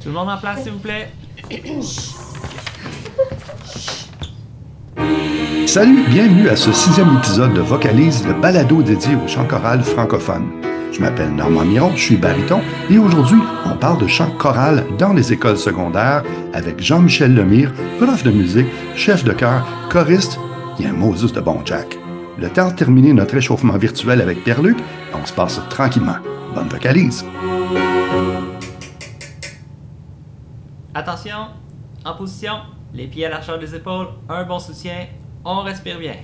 Tout le monde en place, s'il vous plaît. Salut, bienvenue à ce sixième épisode de Vocalise, le balado dédié au chant choral francophone. Je m'appelle Normand Miron, je suis baryton et aujourd'hui, on parle de chant choral dans les écoles secondaires avec Jean-Michel Lemire, prof de musique, chef de chœur, choriste et un Moses de bon Jack. Le temps de terminer notre échauffement virtuel avec Pierre-Luc, on se passe tranquillement. Bonne vocalise! Attention, en position, les pieds à l'archeur des épaules, un bon soutien, on respire bien.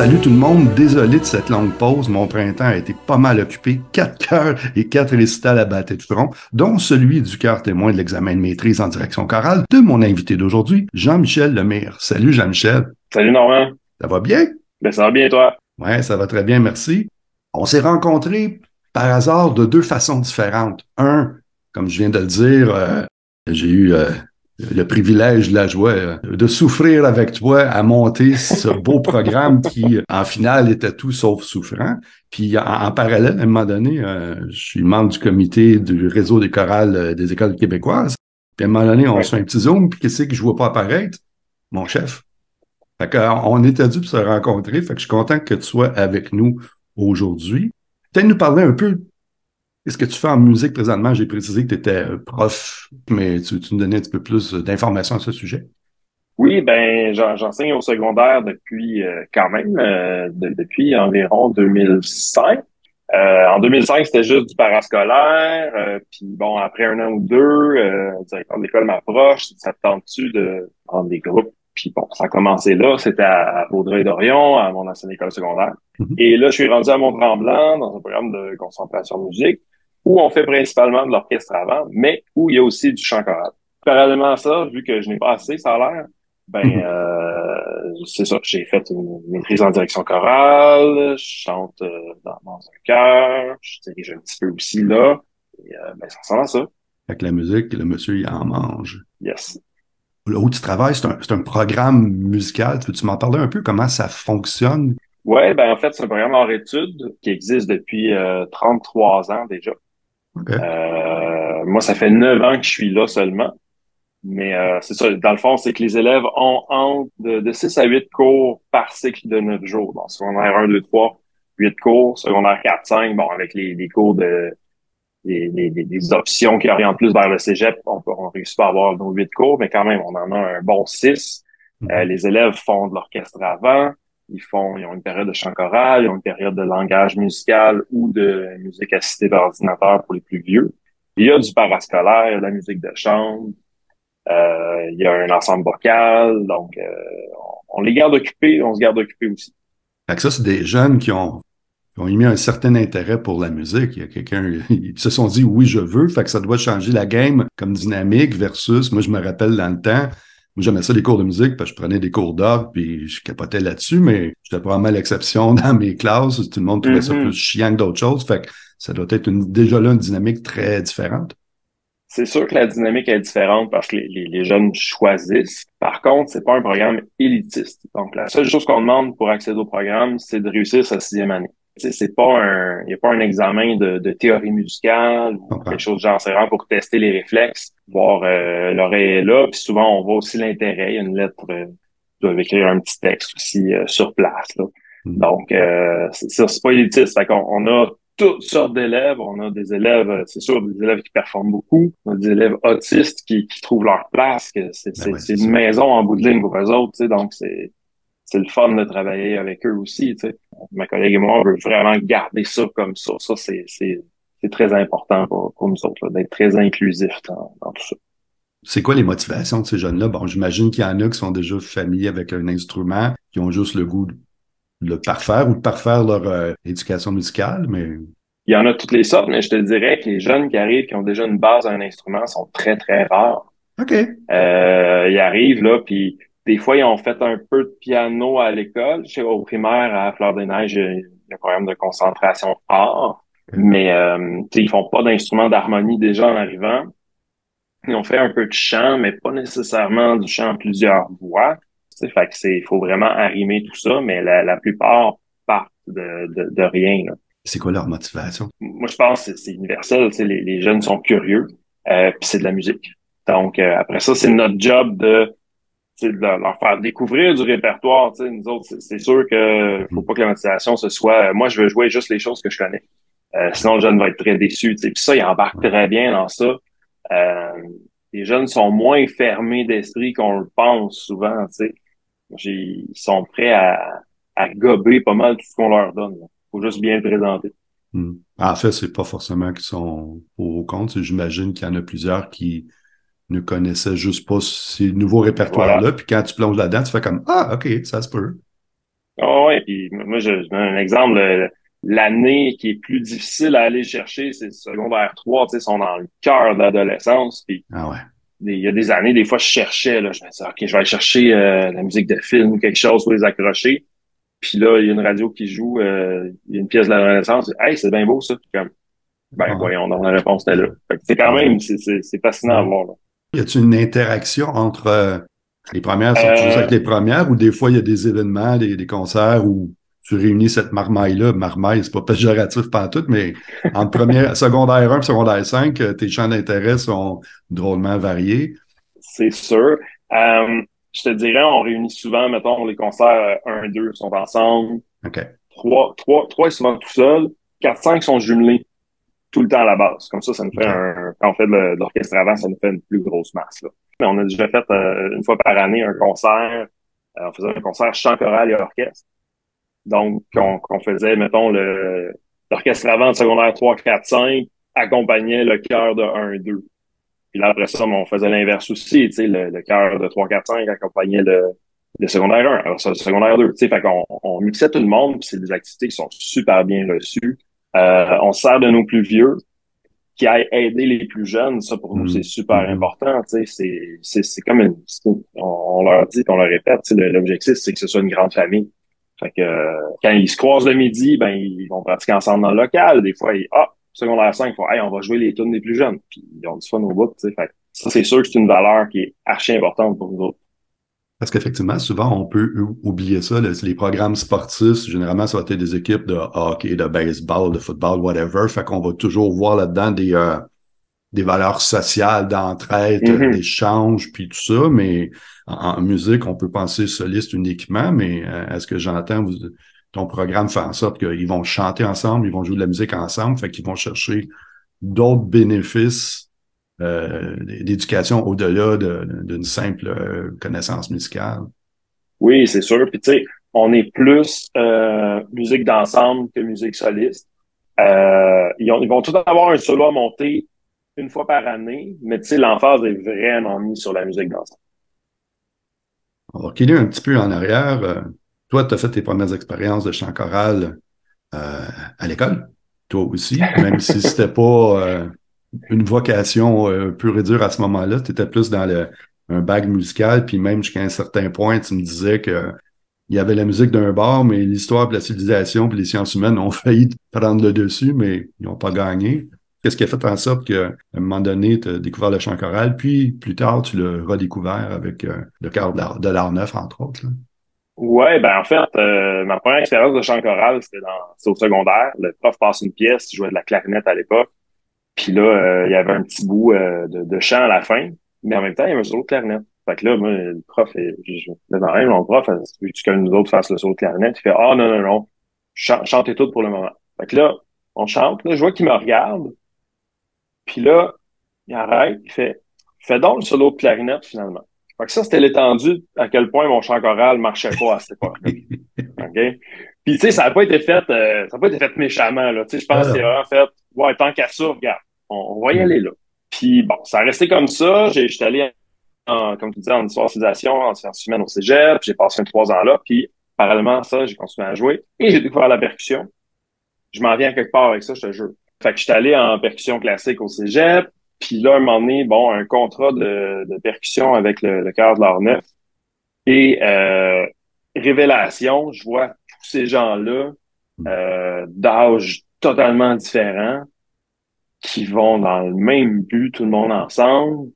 Salut tout le monde, désolé de cette longue pause, mon printemps a été pas mal occupé, quatre chœurs et quatre récitals à battre de front, dont celui du cœur témoin de l'examen de maîtrise en direction chorale de mon invité d'aujourd'hui, Jean-Michel Lemire. Salut Jean-Michel. Salut Normand. Ça va bien? Ben, ça va bien toi? Ouais, ça va très bien, merci. On s'est rencontrés par hasard de deux façons différentes. Un, comme je viens de le dire, euh, j'ai eu euh, le privilège, la joie de souffrir avec toi à monter ce beau programme qui, en finale, était tout sauf souffrant. Puis, en, en parallèle, à un moment donné, euh, je suis membre du comité du réseau des chorales euh, des écoles québécoises. Puis, à un moment donné, on Ouais. se fait un petit zoom, puis qu'est-ce que je vois pas apparaître? Mon chef. Fait que, euh, on était dû pour se rencontrer. Fait que je suis content que tu sois avec nous aujourd'hui. Peut-être nous parler un peu Qu'est-ce que tu fais en musique présentement? J'ai précisé que tu étais prof, mais tu, tu nous donnais un petit peu plus d'informations à ce sujet. Oui, ben j'en- j'enseigne au secondaire depuis euh, quand même euh, de- depuis environ 2005. Euh, en 2005, c'était juste du parascolaire. euh, puis bon, après un an ou deux, euh, le directeur de l'école m'approche. Ça te tente-tu de prendre des groupes? Puis bon, ça a commencé là. C'était à Vaudreuil-Dorion, à mon ancienne école secondaire. Mhm. Et là, je suis rendu à Mont-Tremblant dans un programme de concentration musique où on fait principalement de l'orchestre avant, mais où il y a aussi du chant choral. Parallèlement à ça, vu que je n'ai pas assez, ça a l'air, ben Mhm. euh, c'est ça. J'ai fait une maîtrise en direction chorale, je chante euh, dans, dans un chœur, je dirige un petit peu aussi là. Et euh, ben ça ressemble à ça. Que la musique, le monsieur, il en mange. Yes. Là où tu travailles, c'est un, un programme musical. Tu veux-tu m'en parler un peu? Comment ça fonctionne? Ouais, ben en fait, c'est un programme hors études qui existe depuis euh, 33 ans déjà. Euh, moi, ça fait neuf ans que je suis là seulement. Mais euh, c'est ça, dans le fond, c'est que les élèves ont entre de, de 6 à 8 cours par cycle de 9 jours. Donc, secondaire 1, 2, 3, 8 cours. Secondaire 4, 5, bon, avec les, les cours de les, les, les- options qui orientent plus vers le cégep, on, on réussit pas à avoir nos 8 cours, mais quand même, on en a un bon 6. Euh, les élèves font de l'orchestre avant, ils font, ils ont une période de chant choral, ils ont une période de langage musical ou de musique assistée par ordinateur pour les plus vieux. Il y a du parascolaire, de la musique de chambre, euh, il y a un ensemble vocal, donc euh, on, les garde occupés, on se garde occupés aussi. Fait que ça, c'est des jeunes qui ont, qui ont émis un certain intérêt pour la musique. Il y a quelqu'un, ils se sont dit oui, je veux. Fait que ça doit changer la game comme dynamique versus, moi, je me rappelle dans le temps, j'aimais ça les cours de musique parce que je prenais des cours d'orgue puis je capotais là-dessus, mais j'étais probablement l'exception dans mes classes. Tout le monde trouvait ça Mhm. plus chiant que d'autres choses. Fait que ça doit être une, déjà là une dynamique très différente. C'est sûr que la dynamique est différente parce que les, les, les jeunes choisissent. Par contre, c'est pas un programme élitiste. Donc, la seule chose qu'on demande pour accéder au programme, c'est de réussir sa sixième année. C'est pas un, il n'y a pas un examen de, de théorie musicale ou quelque chose de genre. C'est vraiment pour tester les réflexes, voir euh, l'oreille est là. Puis souvent, on voit aussi l'intérêt. Il y a une lettre, euh, doivent écrire un petit texte aussi sur place. Là. Mm. Donc, euh, c'est c'est pas élitiste. Fait qu'on on a toutes sortes d'élèves. On a des élèves, c'est sûr, des élèves qui performent beaucoup. On a des élèves autistes qui, qui trouvent leur place. Que c'est Ben ouais, c'est c'est une maison en bout de ligne pour eux autres. Tu sais, donc, c'est c'est le fun de travailler avec eux aussi. Tu sais. Ma collègue et moi, on veut vraiment garder ça comme ça. Ça, c'est c'est c'est très important pour, pour nous autres, là, d'être très inclusif dans, dans tout ça. C'est quoi les motivations de ces jeunes-là? Bon, j'imagine qu'il y en a qui sont déjà familiers avec un instrument, qui ont juste le goût de le parfaire ou de parfaire leur euh, éducation musicale, mais Il y en a toutes les sortes, mais je te dirais que les jeunes qui arrivent, qui ont déjà une base à un instrument, sont très, très rares. OK. Euh, ils arrivent là, puis des fois, ils ont fait un peu de piano à l'école. Je sais, au primaire, à Fleur des Neiges, il y a un programme de concentration art, mais euh, ils font pas d'instrument d'harmonie déjà en arrivant. Ils ont fait un peu de chant, mais pas nécessairement du chant en plusieurs voix. Tu sais, fait que c'est, il faut vraiment arrimer tout ça, mais la, la plupart partent de, de, de rien. là C'est quoi leur motivation? moi je pense que c'est- universel. Les, les jeunes sont curieux, euh, puis c'est de la musique. Donc euh, après ça, c'est notre job de, de leur faire découvrir du répertoire. Nous autres, c'est- sûr que faut pas que la motivation ce soit. euh, moi, je veux jouer juste les choses que je connais. Euh, sinon, le jeune va être très déçu. Puis ça, il embarque très bien dans ça. Euh, les jeunes sont moins fermés d'esprit qu'on le pense souvent. tu sais. J'ai- Ils sont prêts à, à gober pas mal tout ce qu'on leur donne. là. Faut juste bien le présenter. Hmm. En fait, c'est pas forcément qu'ils sont contre. c'est- J'imagine qu'il y en a plusieurs qui ne connaissaient juste pas ces nouveaux répertoires-là. Puis quand tu plonges là-dedans, tu fais comme Ah, OK, ça se peut. Ah ouais, puis moi je, je donne un exemple. le- L'année qui est plus difficile à aller chercher, c'est le secondaire 3, tu sais, ils sont dans le cœur de l'adolescence. Puis Ah ouais. il y a des années, des fois, je cherchais, là, je me disais, OK, je vais aller chercher euh, la musique de film ou quelque chose pour les accrocher. Puis là, il y a une radio qui joue, euh, il y a une pièce de l'adolescence. Hey, c'est bien beau ça. Puis comme, ben Ah. voyons, donc la réponse était là. C'est quand même, c'est- c'est c'est fascinant à voir. Là. Y a-t-il une interaction entre euh, les premières sont toujours avec les premières ou des fois il y a des événements, des, des concerts où tu réunis cette marmaille-là? Marmaille, c'est pas péjoratif tout, mais entre première, secondaire 1 et secondaire 5, euh, tes champs d'intérêt sont drôlement variés. C'est sûr. Euh, je te dirais, on réunit souvent, mettons, les concerts 1, 2 sont ensemble. OK. 3, 3, 3 ils sont souvent tout seuls. 4, 5 sont jumelés tout le temps à la base. Comme ça, ça nous fait un, quand on fait de l'orchestre avant, ça nous fait une plus grosse masse, là. Mais on a déjà fait, euh, une fois par année, un concert. Euh, on faisait un concert chant choral et orchestre. Donc, on, qu'on faisait, mettons, le, l'orchestre avant de secondaire 3, 4, 5 accompagnait le chœur de 1, 2. Puis là, après ça, on faisait l'inverse aussi, tu sais, le, le chœur de 3, 4, 5 accompagnait le, le secondaire 1, alors ça, le secondaire 2. Tu sais, fait qu'on on mixait tout le monde, puis c'est des activités qui sont super bien reçues. Euh, on se sert de nos plus vieux qui aillent aider les plus jeunes. Ça, pour nous, Mhm. c'est super Mhm. important. Tu sais, c'est, c'est, c'est comme une, on, leur dit, on leur répète, l'objectif, c'est que ce soit une grande famille. Fait que euh, quand ils se croisent le midi, ben ils vont pratiquer ensemble dans le local. Des fois, ils, ah, secondaire 5, ils font, hey, on va jouer les tunes des plus jeunes. Puis ils ont du fun au bout, tu sais. Fait que ça, c'est sûr que c'est une valeur qui est archi importante pour nous autres. Parce qu'effectivement, souvent, on peut ou- oublier ça. les programmes sportifs, généralement, ça va être des équipes de hockey, de baseball, de football, whatever. Fait qu'on va toujours voir là-dedans des, euh, des valeurs sociales, d'entraide, Mhm. d'échange, puis tout ça. Mais en, en musique, on peut penser soliste uniquement, mais euh, est-ce que j'entends, ton programme fait en sorte qu'ils vont chanter ensemble, ils vont jouer de la musique ensemble, fait qu'ils vont chercher d'autres bénéfices euh, d'éducation au-delà de- d'une simple euh, connaissance musicale. Oui, c'est sûr. Puis tu sais, on est plus euh, musique d'ensemble que musique soliste. Euh, ils, ont- ils vont tous avoir un solo à monter une fois par année, mais tu sais, l'emphase est vraiment mise sur la musique d'ensemble. On va reculer un petit peu en arrière. Euh, toi, tu as fait tes premières expériences de chant choral euh, à l'école. Toi aussi, même si c'était pas euh, une vocation euh, pure et dure à ce moment-là, tu étais plus dans le, un bague musical, puis même jusqu'à un certain point, tu me disais que il y avait la musique d'un bord, mais l'histoire la civilisation puis les sciences humaines ont failli prendre le dessus, mais ils n'ont pas gagné. Qu'est-ce qui a fait en sorte qu'à un moment donné, tu as découvert le chant choral, puis plus tard, tu l'as redécouvert avec euh, le cœur de l'art- neuf, entre autres. là? Ouais, ben en fait, euh, ma première expérience de chant choral, c'était au secondaire. Le prof passe une pièce, je jouais de la clarinette à l'époque. Puis là, euh, il y avait un petit bout euh, de, de chant à la fin, mais en même temps, il y avait un solo de clarinette. Fait que là, moi, le prof, je, je le mon prof, vu que nous autres fassent le saut de clarinette, il fait Ah non, non, non, chantez tout pour le moment. Fait que là, on chante, là, je vois qu'il me regarde, puis là, il arrête, il fait Fais donc le solo de clarinette finalement. Fait que ça, c'était l'étendue à quel point mon chant choral marchait pas à cette époque. OK? Puis tu sais, ça n'a pas été fait, euh, ça n'a pas été fait méchamment, là. Tu sais, je pense que c'est vraiment fait Ouais, tant qu'à ça, regarde, on, va y mm. aller là. Puis bon, ça a resté comme ça. J'étais allé en, comme tu disais, en histoire civilisation, en sciences humaines au cégep. J'ai passé trois ans là. Puis, parallèlement à ça, j'ai continué à jouer. Et j'ai découvert la percussion. Je m'en viens quelque part avec ça, je te jure. Fait que j'étais allé en percussion classique au cégep. Puis là, un moment donné, bon, un contrat de, de percussion avec le, le cœur de l'art neuf. Et euh, révélation, je vois tous ces gens-là euh, d'âge totalement différents qui vont dans le même but, tout le monde ensemble.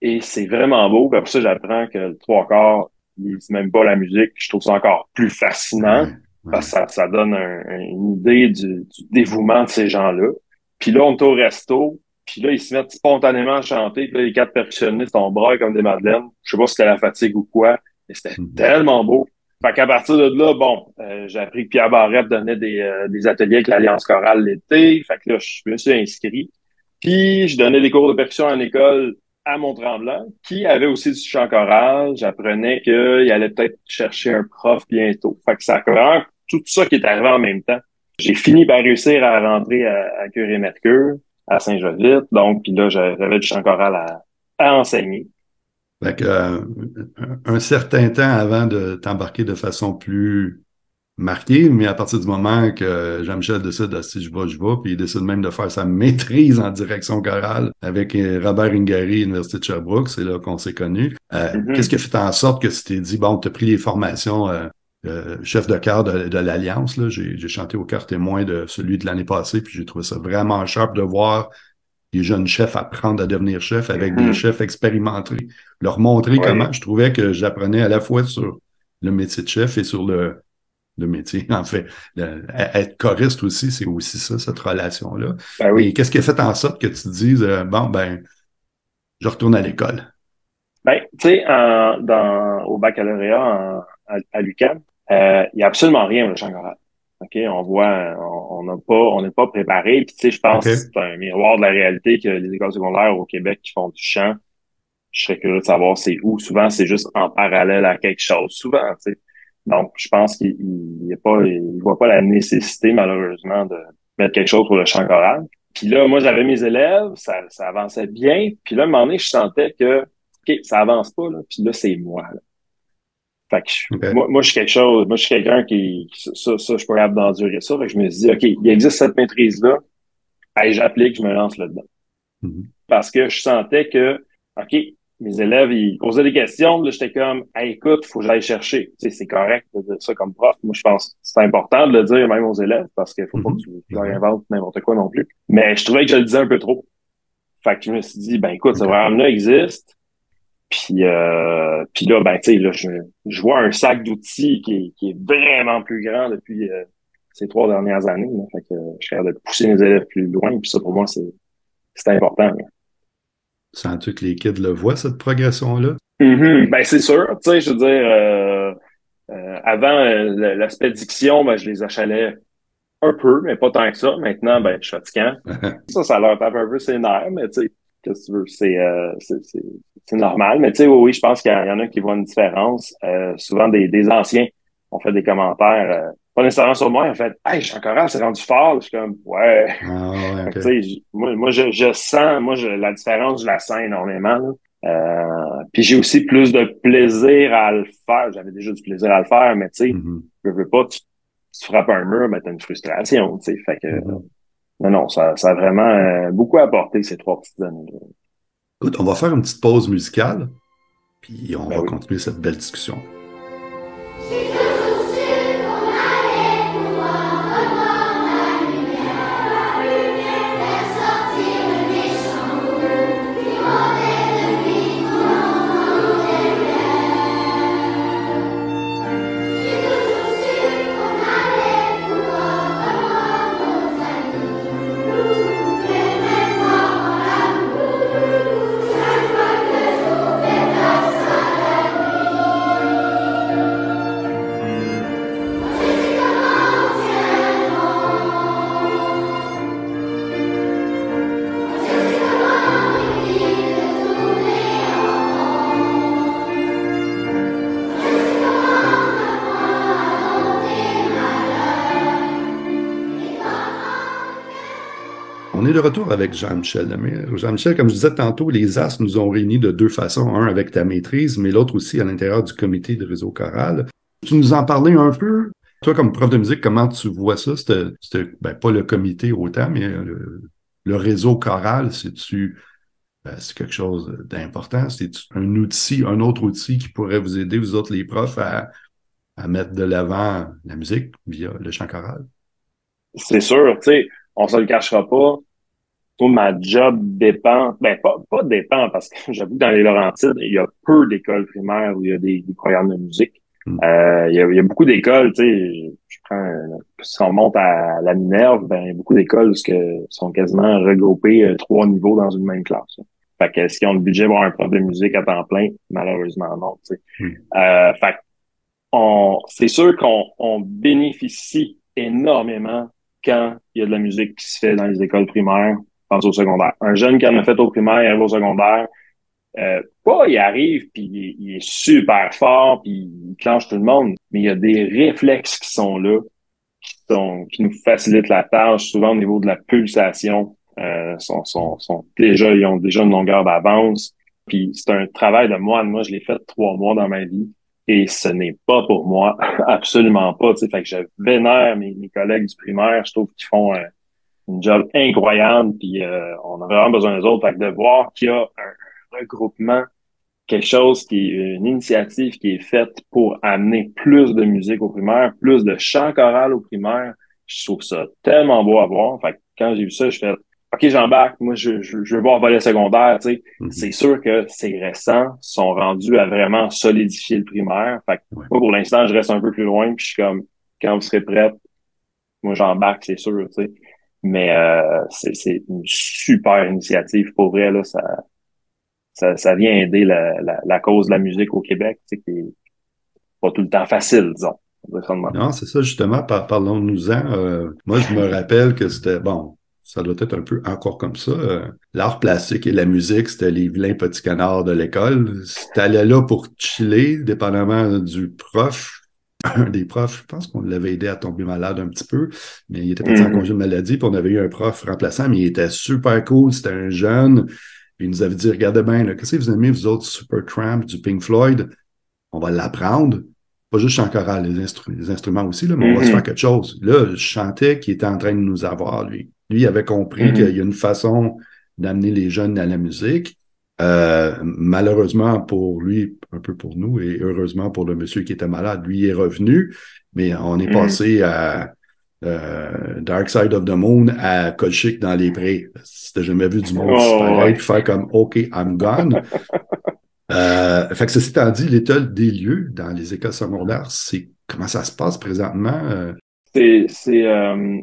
Et c'est vraiment beau. Puis après ça, j'apprends que le trois quarts, ils même pas la musique. Je trouve ça encore plus fascinant parce que ça, ça donne une idée du, dévouement de ces gens-là. Puis là, on est au resto. Puis là, ils se mettent spontanément à chanter. Puis là, les quatre percussionnistes, on braille comme des madeleines. Je sais pas si c'était la fatigue ou quoi. Mais c'était tellement beau. Fait qu'à partir de là, bon, euh, j'ai appris que Pierre Barrette donnait des, euh, des ateliers avec l'Alliance chorale l'été. Fait que là, je me suis inscrit. Puis, je donnais des cours de percussion en école à Mont-Tremblant, qui avait aussi du chant choral. J'apprenais qu'il allait peut-être chercher un prof bientôt. Fait que ça a tout ça qui est arrivé en même temps. J'ai fini par réussir à rentrer à, à Curé Mercure, à Saint-Jovite. Donc, puis là, j'avais du chant choral à, à enseigner. Fait que, euh, un certain temps avant de t'embarquer de façon plus marquée, mais à partir du moment que Jean-Michel décide de si je vais, je vais, puis il décide même de faire sa maîtrise en direction chorale avec euh, Robert Ingari, Université de Sherbrooke, c'est là qu'on s'est connus. Euh, mm-hmm. Qu'est-ce qui a fait en sorte que tu t'es dit, bon, tu as pris les formations chef de chœur de, de l'Alliance, j'ai chanté au cœur témoin de celui de l'année passée, puis j'ai trouvé ça vraiment sharp de voir les jeunes chefs apprendre à devenir chef avec des mm-hmm. chefs expérimentés, leur montrer comment. Je trouvais que j'apprenais à la fois sur le métier de chef et sur le, le métier, en fait. être choriste aussi, c'est aussi ça, cette relation-là. Ben oui. Et qu'est-ce qui a fait en sorte que tu te dises, euh, bon, ben, je retourne à l'école? Ben, tu sais, au baccalauréat à, à l'UQAM, euh, il n'y a absolument rien au chant choral. OK, on voit, on n'a pas, on n'est pas préparé. Puis tu sais, je pense que c'est un miroir de la réalité que les écoles secondaires au Québec qui font du chant, je serais curieux de savoir c'est où. Souvent, c'est juste en parallèle à quelque chose. Souvent, tu sais. Donc, je pense qu'il ne pas, il voit pas la nécessité, malheureusement, de mettre quelque chose pour le chant choral. Puis là, moi, j'avais mes élèves, ça, ça avançait bien. Puis là, à un moment donné, je sentais que, OK, ça avance pas, là. Puis là, c'est moi, là. Fait que moi, moi, je suis quelque chose, moi, je suis quelqu'un qui, ça, ça, je peux capable d'endurer ça. Fait que je me suis dit, OK, il existe cette maîtrise-là. Hey, j'applique, je me lance là-dedans. Mm-hmm. Parce que je sentais que, OK, mes élèves, ils posaient des questions, là, j'étais comme, hey, écoute, faut que j'aille chercher. Tu sais, c'est correct de dire ça comme prof. Moi, je pense que c'est important de le dire même aux élèves parce qu'il faut pas que tu, mm-hmm. inventes n'importe quoi non plus. Mais je trouvais que je le disais un peu trop. Fait que je me suis dit, ben écoute, ce programme-là existe. Puis, euh, puis là, ben, tu sais, là, je, je, vois un sac d'outils qui, qui, est vraiment plus grand depuis euh, ces trois dernières années. Là. Fait que je suis capable de pousser mes élèves plus loin. Puis ça, pour moi, c'est, c'est important. Sens-tu que les kids le voient, cette progression-là? Mm-hmm. Ben, c'est sûr. Tu sais, je veux dire, euh, euh avant, l'aspect diction, ben, je les achalais un peu, mais pas tant que ça. Maintenant, ben, je suis fatiguant. ça, ça leur tape un peu ses nerfs, mais tu sais, qu'est-ce que tu veux, c'est, euh, c'est normal. Mais tu sais, oui, je pense qu'il y, en a qui voient une différence. Euh, souvent, des, des anciens ont fait des commentaires, euh, pas nécessairement sur moi, ils ont fait « Hey, Jean Corral, c'est rendu fort. » Je suis comme « Ouais. Ah, ouais moi, moi je, je, sens, moi, je, la différence, je la sens énormément. Euh, puis j'ai aussi plus de plaisir à le faire. J'avais déjà du plaisir à le faire, mais tu sais, mm-hmm. je veux pas, tu, tu frappes un mur, mais t'as une frustration, tu sais. Fait que, mm-hmm. Non, non, ça, ça a vraiment euh, beaucoup apporté ces trois petites années. Écoute, on va faire une petite pause musicale, puis on ben va continuer cette belle discussion. Retour avec Jean-Michel Jean-Michel, comme je disais tantôt, les As nous ont réunis de deux façons. Un avec ta maîtrise, mais l'autre aussi à l'intérieur du comité de réseau choral. Tu nous en parlais un peu. Toi, comme prof de musique, comment tu vois ça? C'était ben, pas le comité autant, mais le, réseau choral, c'est-tu ben, c'est quelque chose d'important? C'est un outil, un autre outil qui pourrait vous aider, vous autres les profs, à, mettre de l'avant la musique via le chant choral? C'est sûr, tu sais, on se le cachera pas. Tout ma job dépend, ben pas, pas dépend, parce que j'avoue que dans les Laurentides, il y a peu d'écoles primaires où il y a des, programmes de musique. Hmm. Euh, il, y a, il, y a, beaucoup d'écoles, tu sais, je prends, si on monte à la Minerve, ben, il y a beaucoup d'écoles qui sont quasiment regroupées euh, trois niveaux dans une même classe. Fait que, est-ce qu'ils ont le budget pour avoir un prof de musique à temps plein? Malheureusement, non, tu sais. Hmm. Euh, fait on, c'est sûr qu'on on bénéficie énormément quand il y a de la musique qui se fait dans les écoles primaires, pense au secondaire. Un jeune qui en a fait au primaire, il arrive au secondaire, euh, pas il arrive puis il, est super fort puis il clenche tout le monde, mais il y a des réflexes qui sont là, qui sont qui nous facilitent la tâche, souvent au niveau de la pulsation. Euh, sont, sont, sont déjà ils ont déjà une longueur d'avance. Puis c'est un travail de moine. Moi, je l'ai fait trois mois dans ma vie. Et ce n'est pas pour moi, absolument pas. Tu sais, fait que je vénère mes, mes collègues du primaire. Je trouve qu'ils font un, une job incroyable. Puis euh, on a vraiment besoin des autres. Fait que de voir qu'il y a un, regroupement, quelque chose qui est une initiative qui est faite pour amener plus de musique au primaire, plus de chant choral au primaire, je trouve ça tellement beau à voir. Fait que quand j'ai vu ça, je fais OK, j'embarque, moi je, je, je veux voir voler secondaire, tu sais. Mhm. C'est sûr que c'est récent, sont rendus à vraiment solidifier le primaire. Fait que moi, pour l'instant, je reste un peu plus loin, puis je suis comme quand vous serez prête, moi j'embarque, c'est sûr, tu sais. Mais euh, c'est une super initiative pour vrai, là, ça, ça, ça vient aider la, la, la, cause de la musique au Québec, tu sais, qui est pas tout le temps facile, disons. Non, c'est ça, justement, parlons-nous-en. Euh, moi, je me rappelle que c'était, bon, ça doit être un peu encore comme ça. Euh, l'art plastique et la musique, c'était les vilains petits canards de l'école. T'allais là pour chiller, dépendamment du prof. Un des profs, je pense qu'on l'avait aidé à tomber malade un petit peu, mais il était pas en mm-hmm. congé de maladie, puis on avait eu un prof remplaçant, mais il était super cool, c'était un jeune. il nous avait dit, regardez bien, qu'est-ce que vous aimez, vous autres, Super Tramp, du Pink Floyd? On va l'apprendre pas juste chant choral, les, les, instruments aussi, là, mais on va se mm-hmm. faire quelque chose. Là, je chantais qu'il était en train de nous avoir, lui. Lui avait compris mm-hmm. qu'il y a une façon d'amener les jeunes à la musique. Euh, malheureusement pour lui, un peu pour nous, et heureusement pour le monsieur qui était malade, lui est revenu, mais on est mm-hmm. passé à euh, Dark Side of the Moon à Colchic dans les prés. T'as jamais vu du monde oh, faire comme OK, I'm gone. euh, fait que ceci étant dit, l'état des lieux dans les écoles secondaires, c'est comment ça se passe présentement? Euh? C'est euh,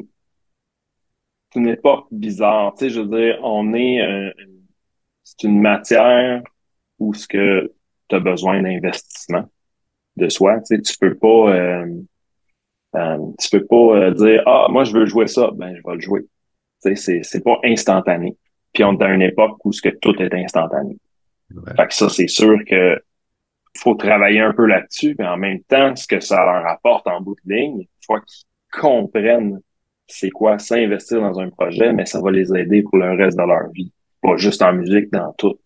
c'est une époque bizarre. Tu sais, je veux dire, on est, euh, c'est une matière où ce que tu as besoin d'investissement de soi. Tu sais, tu peux pas, euh, euh, tu peux pas dire, ah, moi, je veux jouer ça, ben, je vais le jouer. Tu sais, c'est, c'est pas instantané. Puis on est dans une époque où ce que tout est instantané. Fait que ça, c'est sûr que faut travailler un peu là-dessus, mais en même temps, ce que ça leur apporte en bout de ligne, il faut qu'ils comprennent c'est quoi s'investir dans un projet, mais ça va les aider pour le reste de leur vie. Pas juste en musique, dans tout.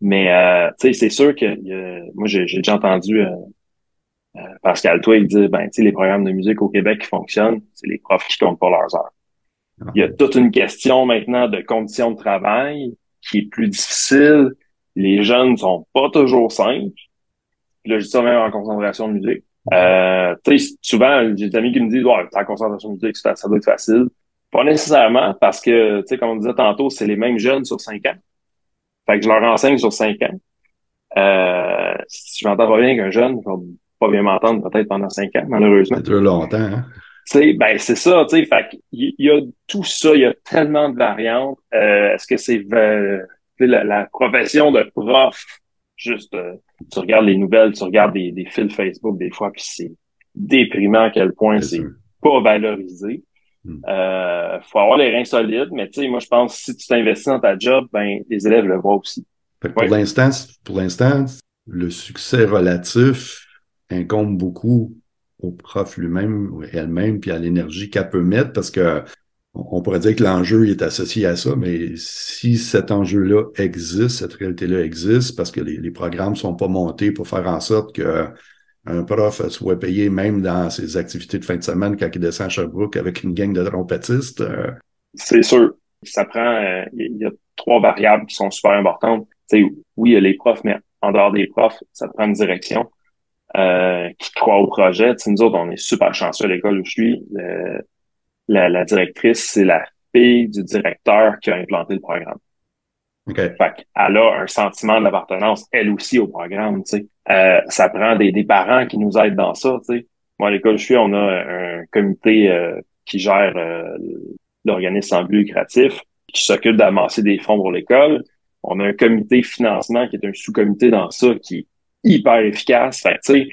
Mais euh, tu sais, c'est sûr que moi j'ai déjà entendu euh, euh, Pascal Twig dire ben tu sais, les programmes de musique au Québec qui fonctionnent, c'est les profs qui comptent pas leurs heures. Ah. Il y a toute une question maintenant de conditions de travail qui est plus difficile. Les jeunes sont pas toujours simples. Là, je dis ça même en concentration de musique. Euh, souvent, j'ai des amis qui me disent, ouais, ta concentration musique, ça, ça doit être facile. Pas nécessairement, parce que, tu sais, comme on disait tantôt, c'est les mêmes jeunes sur cinq ans. Fait que je leur enseigne sur cinq ans. Euh, si je m'entends pas bien qu'un jeune, va pas bien m'entendre peut-être pendant cinq ans, malheureusement. Dure longtemps, hein? ben c'est ça, tu sais, fait il y, a tout ça, il y a tellement de variantes. Euh, est-ce que c'est euh, la, la, profession de prof Juste, euh, tu regardes les nouvelles, tu regardes des, des fils Facebook des fois, puis c'est déprimant à quel point c'est pas valorisé. Hmm. Euh, faut avoir les reins solides, mais tu sais, moi je pense que si tu t'investis dans ta job, ben les élèves le voient aussi. pour l'instant, pour l'instant, le succès relatif incombe beaucoup au prof lui-même, elle-même, puis à l'énergie qu'elle peut mettre, parce que on pourrait dire que l'enjeu est associé à ça, mais si cet enjeu-là existe, cette réalité-là existe, parce que les, les programmes ne sont pas montés pour faire en sorte que un prof soit payé même dans ses activités de fin de semaine quand il descend à Sherbrooke avec une gang de trompettistes. Euh. C'est sûr. Ça prend, euh, il y a trois variables qui sont super importantes. sais, oui, il y a les profs, mais en dehors des profs, ça prend une direction euh, qui croit au projet. T'sais, nous autres, on est super chanceux à l'école où je suis. la, la directrice, c'est la fille du directeur qui a implanté le programme. Okay. Fait elle a un sentiment d'appartenance, elle aussi, au programme. Euh, ça prend des, des, parents qui nous aident dans ça. Moi, à l'école je suis, on a un comité euh, qui gère euh, l'organisme sans but lucratif, qui s'occupe d'amasser des fonds pour l'école. On a un comité financement qui est un sous-comité dans ça qui est hyper efficace. Fait tu sais,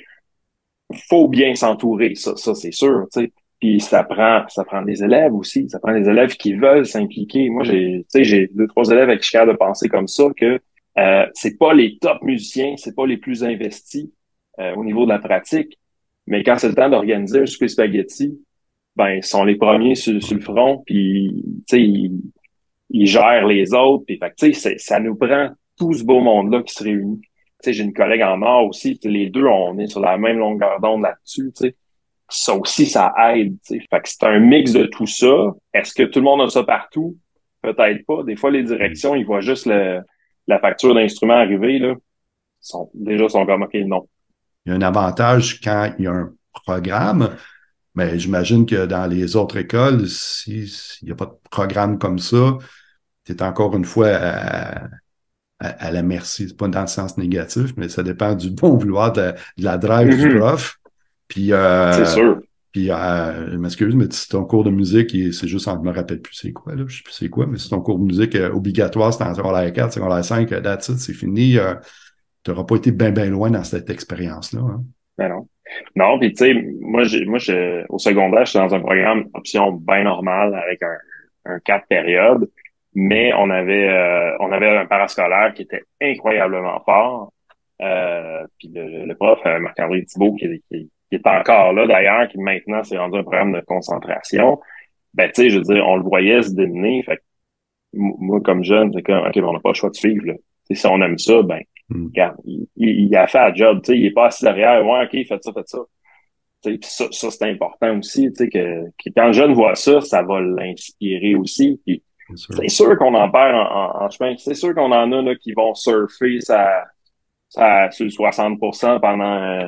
faut bien s'entourer, ça, ça c'est sûr. sais. Puis ça prend, ça prend des élèves aussi. Ça prend des élèves qui veulent s'impliquer. Moi, j'ai, j'ai deux, trois élèves avec qui je suis de penser comme ça que euh, c'est pas les top musiciens, c'est pas les plus investis euh, au niveau de la pratique, mais quand c'est le temps d'organiser un souper spaghetti, ben ils sont les premiers sur, le front, puis ils, ils, gèrent les autres, puis fait sais ça nous prend tout ce beau monde là qui se réunit. J'ai une collègue en or aussi, les deux on est sur la même longueur d'onde là-dessus, sais ça aussi, ça aide. Fait que c'est un mix de tout ça. Est-ce que tout le monde a ça partout? Peut-être pas. Des fois, les directions, ils voient juste le, la facture d'instruments arriver, là. Ils sont, déjà, ils sont comme, OK, non. Il y a un avantage quand il y a un programme, mais j'imagine que dans les autres écoles, s'il n'y a pas de programme comme ça, tu es encore une fois à, à, la merci. C'est pas dans le sens négatif, mais ça dépend du bon vouloir de, la drive du mm-hmm. prof. Puis, euh, c'est sûr. Puis, euh, je m'excuse, mais c'est ton cours de musique, c'est juste, je me rappelle plus c'est quoi, là, je sais plus c'est quoi, mais c'est ton cours de musique euh, obligatoire, c'est en secondaire 4, secondaire 5, that's it, c'est fini. Euh, tu n'auras pas été bien, bien loin dans cette expérience-là. Hein? Ben non. Non, puis tu sais, moi, moi, je, au secondaire, j'étais dans un programme option bien normal avec un, un quatre périodes, mais on avait, euh, on avait un parascolaire qui était incroyablement fort. Euh, puis le, le prof, Marc-André Thibault, qui, qui, qui est encore là d'ailleurs, qui maintenant s'est rendu un programme de concentration, ben tu sais, je veux dire, on le voyait se démener. Fait moi, comme jeune, c'est comme OK, on n'a pas le choix de suivre. Là. si on aime ça, ben, hmm. regarde, il, il, a fait un job, tu sais, il est pas assis derrière, ouais, OK, faites ça, faites ça. T'sais, ça, ça c'est important aussi, tu sais, que, que, quand le jeune voit ça, ça va l'inspirer aussi. c'est sûr qu'on en perd en, en, chemin. C'est sûr qu'on en a là, qui vont surfer ça, ça, sur le 60 pendant euh,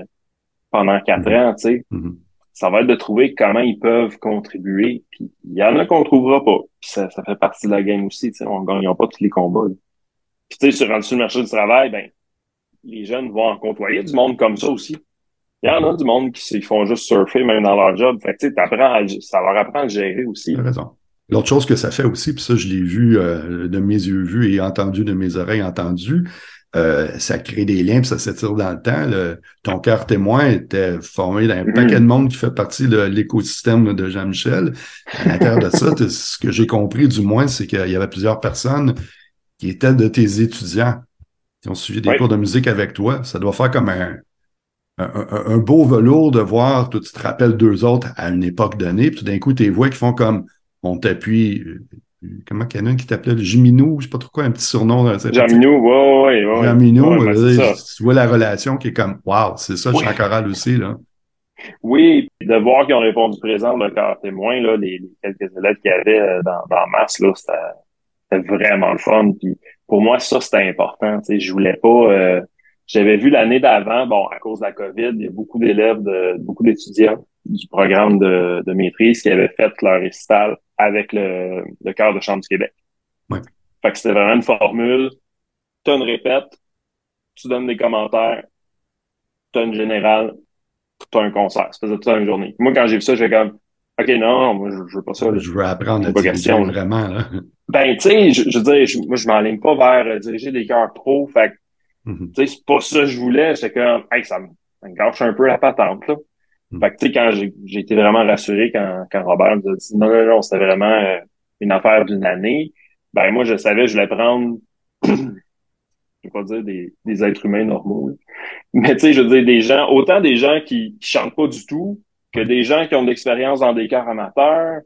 pendant quatre ans, tu sais. Mm-hmm. Ça va être de trouver comment ils peuvent contribuer. Puis il y en a qu'on trouvera pas. Puis ça, ça fait partie de la game aussi, tu sais. On ne gagnera pas tous les combats. Puis tu sais, sur, le marché du travail, ben, les jeunes vont en côtoyer du monde comme ça aussi. Il y en a du monde qui font juste surfer même dans leur job. Fait tu sais, ça leur apprend à gérer aussi. raison. L'autre chose que ça fait aussi, puis ça, je l'ai vu euh, de mes yeux vus et entendu de mes oreilles entendues, euh, ça crée des liens, puis ça s'étire dans le temps. ton cœur témoin était formé d'un mm-hmm. paquet de monde qui fait partie de l'écosystème de Jean-Michel. À l'intérieur de ça, ce que j'ai compris du moins, c'est qu'il y avait plusieurs personnes qui étaient de tes étudiants qui ont suivi des cours de musique avec toi. Ça doit faire comme un, un, beau velours de voir, tu te rappelles deux autres à une époque donnée, puis tout d'un coup, tes voix qui font comme on t'appuie comment qu'il y en a un qui t'appelait le Jiminou, je sais pas trop quoi, un petit surnom. Ouais, ouais, ouais. Jaminou, tu vois la relation qui est comme, wow, c'est ça, oui. choral aussi, là. Oui, de voir qu'ils ont répondu présent le corps témoin, là, les, quelques élèves qu'il y avait euh, dans, dans mars, là, c'était vraiment le fun. Puis pour moi, ça, c'était important. Tu sais, je voulais pas. Euh, j'avais vu l'année d'avant, bon, à cause de la COVID, il y a beaucoup d'élèves, de, beaucoup d'étudiants du programme de, de, maîtrise qui avaient fait leur récital avec le, le chœur de chambre du Québec. Ouais. Fait que c'était vraiment une formule. Tu une répète, tu donnes des commentaires, tu une générale, tu un concert. Ça faisait toute une journée. Moi, quand j'ai vu ça, j'ai comme OK, non, moi, je, veux pas ça. Je veux apprendre à diriger vraiment. Là. Ben, tu sais, je, je, veux dire, je, moi, je m'enligne pas vers euh, diriger des chœurs pro. Fait mm-hmm. tu sais, c'est pas ça que je voulais. C'est comme, hey, ça me, ça me gâche un peu la patente, là. Mm. Fait que, tu sais, quand j'ai été vraiment rassuré quand, quand Robert nous a dit non, non, non, c'était vraiment euh, une affaire d'une année, ben moi, je savais, je voulais prendre, je vais pas dire des, des êtres humains normaux, mais tu sais, je veux dire, des gens, autant des gens qui, qui chantent pas du tout, que des gens qui ont de l'expérience dans des chœurs amateurs,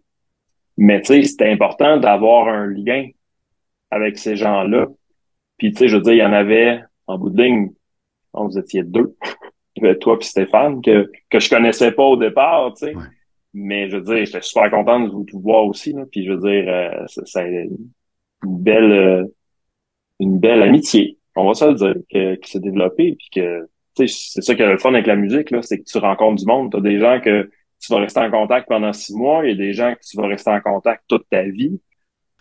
Mais tu sais, c'était important d'avoir un lien avec ces gens-là. Puis tu sais, je veux dire, il y en avait en bout de ligne, vous étiez deux. toi puis Stéphane, que, que je connaissais pas au départ, tu sais. Mais je veux dire, j'étais super content de vous, voir aussi. Là. Puis je veux dire, euh, c'est une belle euh, une belle amitié, on va se le dire, qui s'est développée. Puis que c'est ça qui est le fun avec la musique, là, c'est que tu rencontres du monde. Tu as des gens que tu vas rester en contact pendant six mois, il y a des gens que tu vas rester en contact toute ta vie.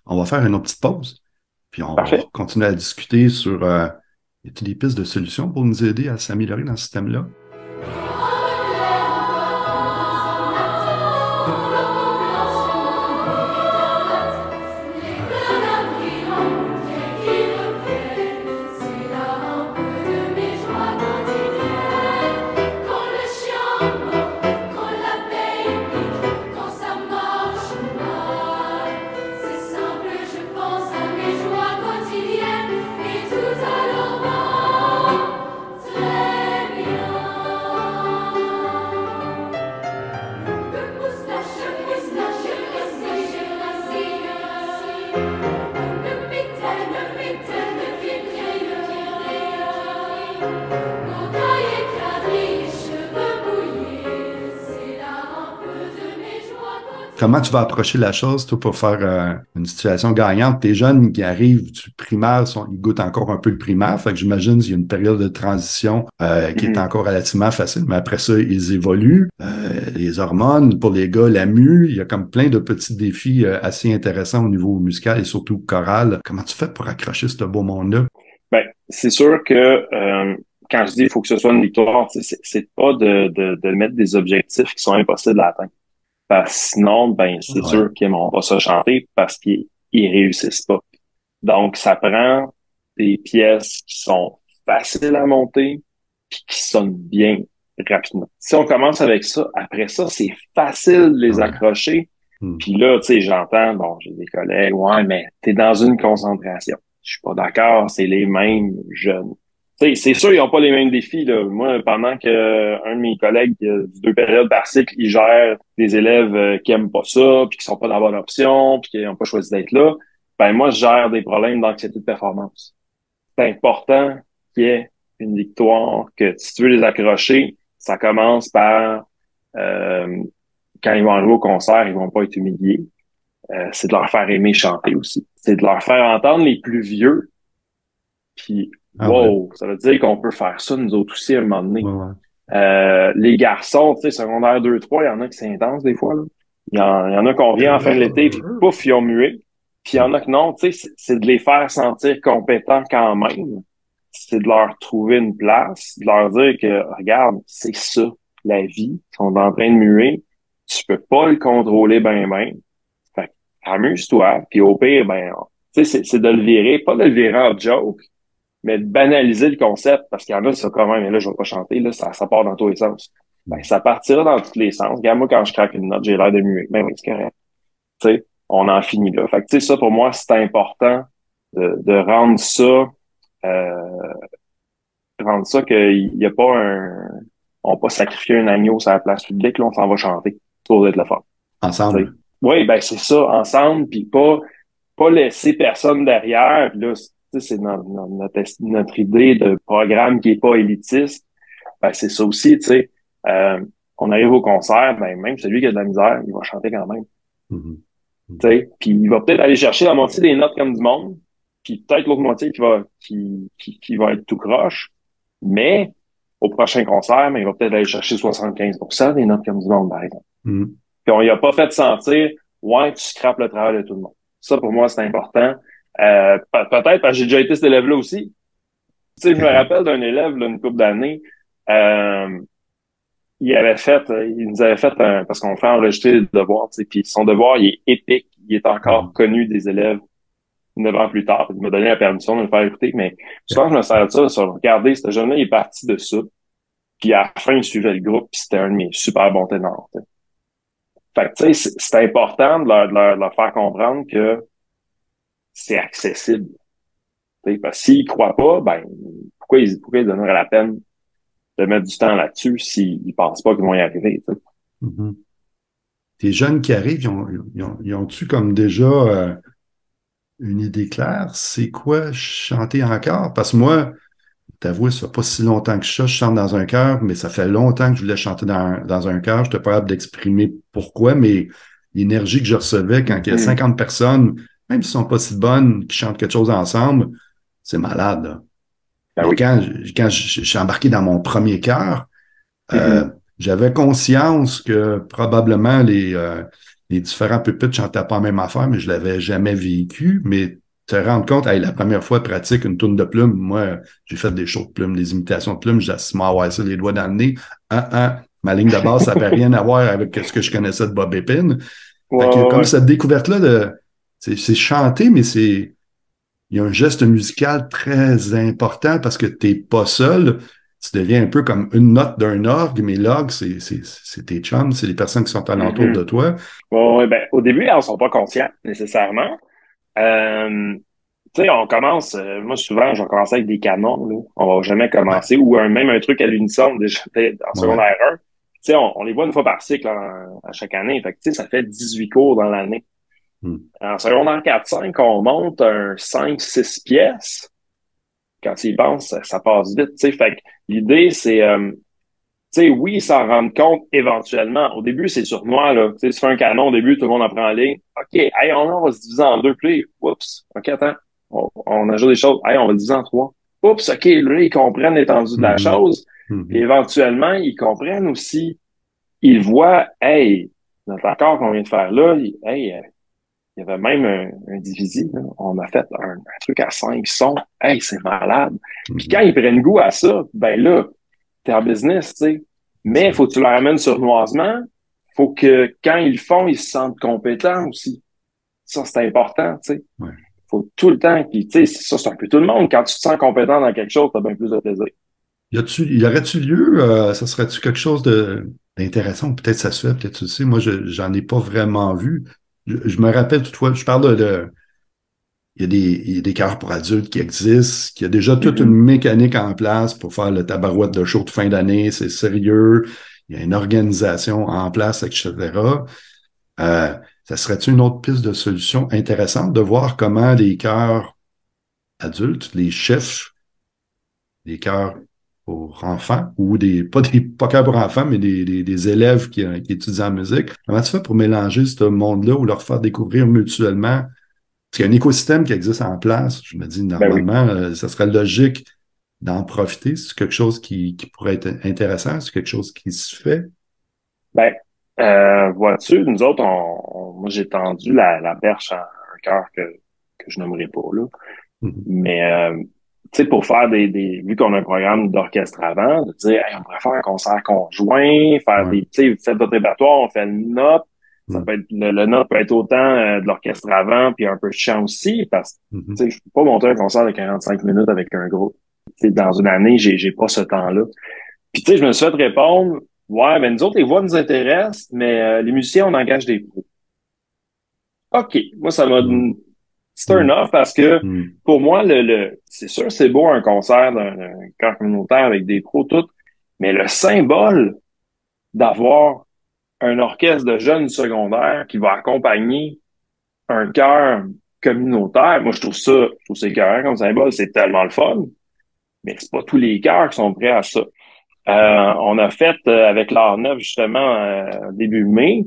On va faire une autre petite pause. Puis on va continuer à discuter sur euh, y a des pistes de solutions pour nous aider à s'améliorer dans ce système-là? Comment tu vas approcher la chose, toi, pour faire euh, une situation gagnante? Tes jeunes qui arrivent du primaire, sont, ils goûtent encore un peu le primaire. Fait que j'imagine qu'il y a une période de transition euh, qui est mm-hmm. encore relativement facile, mais après ça, ils évoluent. Euh, les hormones, pour les gars, la mue, il y a comme plein de petits défis assez intéressants au niveau musical et surtout choral. Comment tu fais pour accrocher ce beau monde-là? Ben, c'est sûr que quand je dis il faut que ce soit une victoire, c'est pas de, de, de mettre des objectifs qui sont impossibles à atteindre. Parce sinon, ben, c'est sûr qu'ils vont pas se chanter parce qu'ils réussissent pas. Donc, ça prend des pièces qui sont faciles à monter puis qui sonnent bien rapidement. Si on commence avec ça, après ça, c'est facile de les accrocher. Hmm. Puis là, tu sais, j'entends, bon, j'ai des collègues, ouais, mais t'es dans une concentration. Je suis pas d'accord, c'est les mêmes jeunes c'est sûr, ils n'ont pas les mêmes défis. Là. Moi, pendant que un de mes collègues euh, deux périodes par cycle, il gère des élèves euh, qui aiment pas ça, puis qui sont pas dans la bonne option, puis qui n'ont pas choisi d'être là, ben moi, je gère des problèmes d'anxiété de performance. C'est important qu'il y ait une victoire, que si tu veux les accrocher, ça commence par euh, quand ils vont arriver au concert, ils vont pas être humiliés. c'est de leur faire aimer chanter aussi. C'est de leur faire entendre les plus vieux. Puis ah wow, ça veut dire qu'on peut faire ça nous autres aussi à un moment donné. Euh, les garçons, tu sais, secondaire 2-3, il y en a qui c'est intense des fois. Là. Il, y en, y en a qu'on vient en fin de l'été, puis pouf, ils ont mué. Puis il y en a que non, tu sais, c'est de les faire sentir compétents quand même. C'est de leur trouver une place, de leur dire que, regarde, c'est ça, la vie. Ils sont en train de muer. Tu peux pas le contrôler ben ben. Fait amuse-toi. Puis au pire, ben, tu sais, c'est de le virer, pas de le virer en joke, mais de banaliser le concept, parce qu'il y en a, ça quand même, mais là, je vais pas chanter, là, ça, ça part dans tous les sens. Ben, ça partira dans tous les sens. Regarde, moi, quand je craque une note, j'ai l'air de muer. Ben oui, c'est correct. Tu sais, on en finit là. Fait que, tu sais, ça, pour moi, c'est important de, de rendre ça, euh, rendre ça qu'il n'y a pas un, on pas sacrifier un agneau sur la place publique, là, on s'en va chanter. Pour être le fort. Ensemble. Oui, ben, c'est ça, ensemble, puis pas, pas laisser personne derrière, là, c'est notre, notre, idée de programme qui est pas élitiste. Ben, c'est ça aussi, tu sais. Euh, on arrive au concert, ben, même celui qui a de la misère, il va chanter quand même. Mm-hmm. Tu sais, puis il va peut-être aller chercher la moitié des notes comme du monde, puis peut-être l'autre moitié qui va qui, qui, qui, va être tout croche, mais au prochain concert, ben, il va peut-être aller chercher 75% des notes comme du monde, par exemple. Mm-hmm. Puis on y a pas fait sentir, ouais, tu scrapes le travail de tout le monde. Ça, pour moi, c'est important. Euh, peut-être parce que j'ai déjà été cet élève-là aussi. Tu sais, je me rappelle d'un élève, là, une couple d'années, euh, il avait fait, il nous avait fait un, parce qu'on fait enregistrer le devoir, tu sais, puis son devoir, il est épique, il est encore mm. connu des élèves neuf ans plus tard. Il m'a donné la permission de le faire écouter, mais souvent, je me sers de ça, sur regarder, ce jeune-là, il est parti de ça. Puis à la fin, il suivait le groupe, puis c'était un de mes super bons ténors. Fait que, tu sais, c'est important de leur, de leur faire comprendre que c'est accessible. parce s'ils croient pas, ben pourquoi ils, pourquoi ils donneraient la peine de mettre du temps là-dessus s'ils pensent pas qu'ils vont y arriver? Mm-hmm. tes jeunes qui arrivent, ils ont, ils ont, ils ont-tu comme déjà euh, une idée claire? C'est quoi chanter encore? Parce que moi, t'avouer, ça fait pas si longtemps que ça, je chante dans un chœur, mais ça fait longtemps que je voulais chanter dans, dans un chœur. Je n'étais pas capable d'exprimer pourquoi, mais l'énergie que je recevais quand il y a 50 mm. personnes, même si elles sont pas si bonnes, qui chantent quelque chose ensemble, c'est malade. Là. Ben quand, quand je, suis embarqué dans mon premier chœur, euh, mm-hmm. j'avais conscience que probablement les, euh, les différents pupitres chantaient pas la même affaire, mais je l'avais jamais vécu. Mais te rendre compte, hey, la première fois, pratique une tourne de plumes. Moi, j'ai fait des shows de plumes, des imitations de plumes. J'ai ouais, ça les doigts dans le nez. Ah, ah, ma ligne de base, ça n'avait rien à voir avec ce que je connaissais de Bob Epine. comme cette découverte-là de, c'est chanter, mais c'est, il y a un geste musical très important parce que tu n'es pas seul. Tu deviens un peu comme une note d'un orgue, mais l'orgue, c'est tes chums, c'est les personnes qui sont alentour mm-hmm. de toi. Oui, ben, au début, elles ne sont pas conscientes nécessairement. Euh, tu sais, on commence, euh, moi souvent, je vais commencer avec des canons, là. On va jamais commencer, ou un, même un truc à l'unisson, déjà, en secondaire 1. Tu sais, on, les voit une fois par cycle à chaque année. Fait que, tu sais, ça fait 18 cours dans l'année. Hmm. En secondaire 4-5, on monte un 5-6 pièces. Quand ils pensent, ça, passe vite, tu sais. Fait que l'idée, c'est, euh, tu sais, oui, s'en rendre compte éventuellement. Au début, c'est sur moi, là. Tu fais un canon au début, tout le monde apprend en ligne. OK, hey, on, va se diviser en deux. Puis, oups, OK, attends. On, ajoute des choses. Hey, on va le diviser en trois. Oups, OK, là, ils comprennent l'étendue de la mm-hmm. chose. Mm-hmm. Et éventuellement, ils comprennent aussi. Ils voient, hey, notre accord qu'on vient de faire là, hey, il y avait même un, un divisé. On a fait un, truc à cinq sons. Hey, c'est malade. Puis mm-hmm. quand ils prennent goût à ça, ben là, en business, tu sais. Mais faut que tu leur amènes sournoisement. Faut que quand ils le font, ils se sentent compétents aussi. Ça, c'est important, tu sais. Faut tout le temps. Puis, tu sais, ça, c'est un peu tout le monde. Quand tu te sens compétent dans quelque chose, tu as bien plus de plaisir. Y, y aurait-tu lieu, euh, ça serait-tu quelque chose d'intéressant? Peut-être ça se fait, peut-être tu sais. Moi, je, j'en ai pas vraiment vu. Je, me rappelle toutefois, je parle de il y, a des, il y a des cœurs pour adultes qui existent, qui a déjà toute mm-hmm. une mécanique en place pour faire le tabarouette de show de fin d'année, c'est sérieux, il y a une organisation en place, etc. Euh, ça serait une autre piste de solution intéressante de voir comment les cœurs adultes, les chefs, les cœurs pour enfants, ou des, pas des pas cœurs pour enfants, mais des, des, des élèves qui, qui, étudient en musique, comment tu fais pour mélanger ce monde-là ou leur faire découvrir mutuellement? Parce qu'il y a un écosystème qui existe en place. Je me dis, ben normalement, euh, ça serait logique d'en profiter. C'est quelque chose qui, qui, pourrait être intéressant? C'est quelque chose qui se fait? Ben, euh, vois-tu, nous autres, on, moi, j'ai tendu la, la perche à un cœur que, que je nommerai pas, là. Mm-hmm. Mais, euh, tu sais, pour faire des, des vu qu'on a un programme d'orchestre avant, de dire, on pourrait faire un concert conjoint, faire des, tu sais, faites votre répertoire, on fait une note, ça peut être, le, note peut être autant euh, de l'orchestre avant, puis un peu de chant aussi, parce que mm-hmm. sais je peux pas monter un concert de 45 minutes avec un groupe. T'sais, dans une année, j'ai, j'ai pas ce temps-là. Puis tu sais, je me suis fait répondre, ouais, ben nous autres, les voix nous intéressent, mais euh, les musiciens, on engage des pros. OK. Moi, ça m'a mm. C'est un off parce que mm. pour moi, le, le c'est sûr, c'est beau un concert d'un, d'un communautaire avec des pros, tout, mais le symbole d'avoir un orchestre de jeunes secondaires qui va accompagner un chœur communautaire. Moi, je trouve ça, je trouve c'est cœur comme symbole, c'est tellement le fun. Mais c'est pas tous les chœurs qui sont prêts à ça. Euh, on a fait euh, avec l'art neuf justement euh, début mai.